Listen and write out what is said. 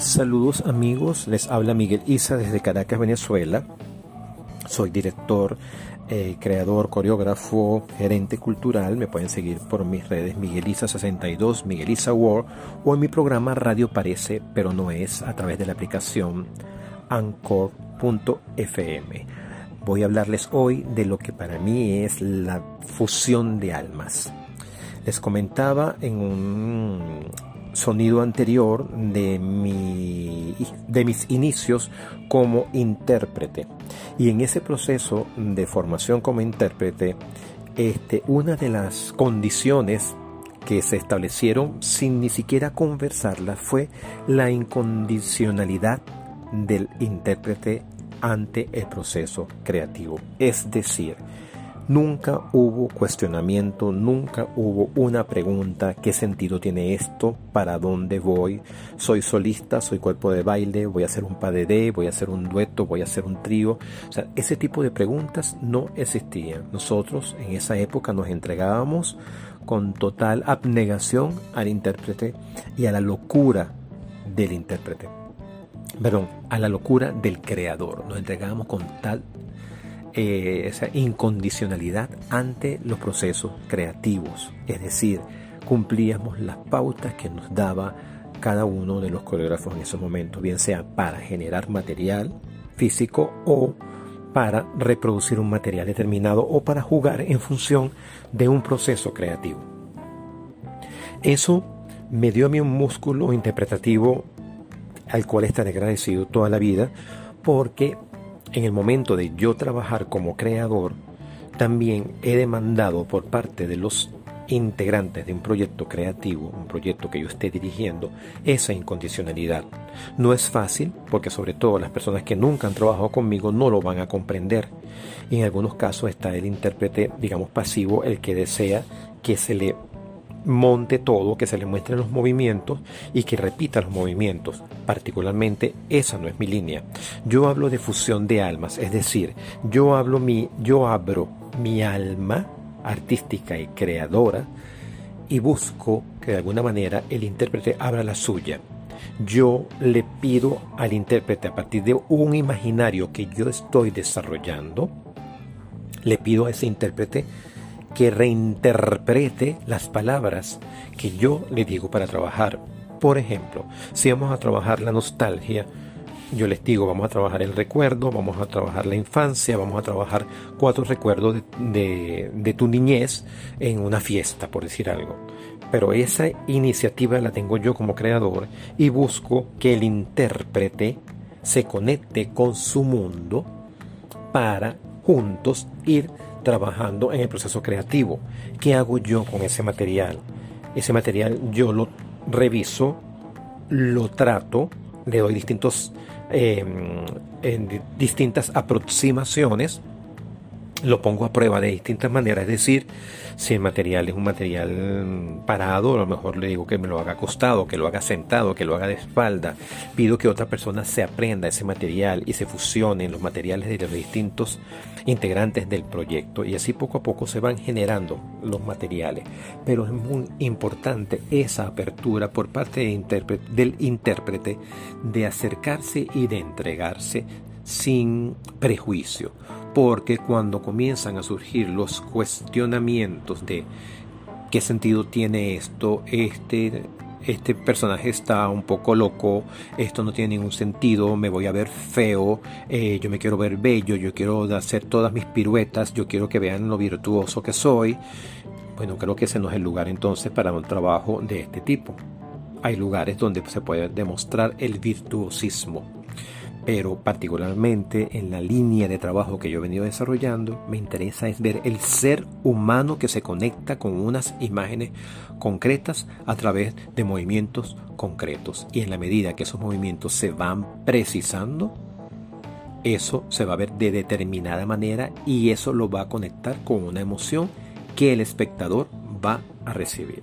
Saludos amigos, les habla Miguel Isa desde Caracas, Venezuela. Soy director, eh, creador, coreógrafo, gerente cultural. Me pueden seguir por mis redes Miguel Isa62, Miguel Isa World o en mi programa Radio Parece, pero no es a través de la aplicación anchor.fm. Voy a hablarles hoy de lo que para mí es la fusión de almas. Les comentaba en un sonido anterior de, mi, de mis inicios como intérprete. Y en ese proceso de formación como intérprete, este, una de las condiciones que se establecieron sin ni siquiera conversarla fue la incondicionalidad del intérprete ante el proceso creativo. Es decir, Nunca hubo cuestionamiento, nunca hubo una pregunta, ¿qué sentido tiene esto? ¿Para dónde voy? ¿Soy solista? ¿Soy cuerpo de baile? ¿Voy a hacer un padedé? ¿Voy a hacer un dueto? ¿Voy a hacer un trío? O sea, ese tipo de preguntas no existían. Nosotros en esa época nos entregábamos con total abnegación al intérprete y a la locura del intérprete. Perdón, a la locura del creador. Nos entregábamos con tal eh, esa incondicionalidad ante los procesos creativos, es decir, cumplíamos las pautas que nos daba cada uno de los coreógrafos en esos momentos, bien sea para generar material físico o para reproducir un material determinado o para jugar en función de un proceso creativo. Eso me dio a mí un músculo interpretativo al cual estaré agradecido toda la vida porque en el momento de yo trabajar como creador, también he demandado por parte de los integrantes de un proyecto creativo, un proyecto que yo esté dirigiendo, esa incondicionalidad. No es fácil porque sobre todo las personas que nunca han trabajado conmigo no lo van a comprender. Y en algunos casos está el intérprete, digamos, pasivo, el que desea que se le monte todo, que se le muestren los movimientos y que repita los movimientos. Particularmente esa no es mi línea. Yo hablo de fusión de almas, es decir, yo hablo mi, yo abro mi alma artística y creadora y busco que de alguna manera el intérprete abra la suya. Yo le pido al intérprete a partir de un imaginario que yo estoy desarrollando, le pido a ese intérprete que reinterprete las palabras que yo le digo para trabajar. Por ejemplo, si vamos a trabajar la nostalgia, yo les digo, vamos a trabajar el recuerdo, vamos a trabajar la infancia, vamos a trabajar cuatro recuerdos de, tu niñez en una fiesta, por decir algo. Pero esa iniciativa la tengo yo como creador y busco que el intérprete se conecte con su mundo para juntos ir trabajando en el proceso creativo. ¿Qué hago yo con ese material? Ese material yo lo reviso, lo trato, le doy distintos, em, distintas aproximaciones lo pongo a prueba de distintas maneras, es decir, si el material es un material parado, a lo mejor le digo que me lo haga acostado, que lo haga sentado, que lo haga de espalda. Pido que otra persona se aprenda ese material y se fusionen los materiales de los distintos integrantes del proyecto y así poco a poco se van generando los materiales. Pero es muy importante esa apertura por parte del intérprete de acercarse y de entregarse sin prejuicio porque cuando comienzan a surgir los cuestionamientos de qué sentido tiene esto, este, este personaje está un poco loco, esto no tiene ningún sentido, me voy a ver feo, eh, yo me quiero ver bello, yo quiero hacer todas mis piruetas, yo quiero que vean lo virtuoso que soy. Bueno, creo que ese no es el lugar entonces para un trabajo de este tipo. Hay lugares donde se puede demostrar el virtuosismo pero particularmente en la línea de trabajo que yo he venido desarrollando, me interesa es ver el ser humano que se conecta con unas imágenes concretas a través de movimientos concretos. Y en la medida que esos movimientos se van precisando, eso se va a ver de determinada manera y eso lo va a conectar con una emoción que el espectador va a recibir.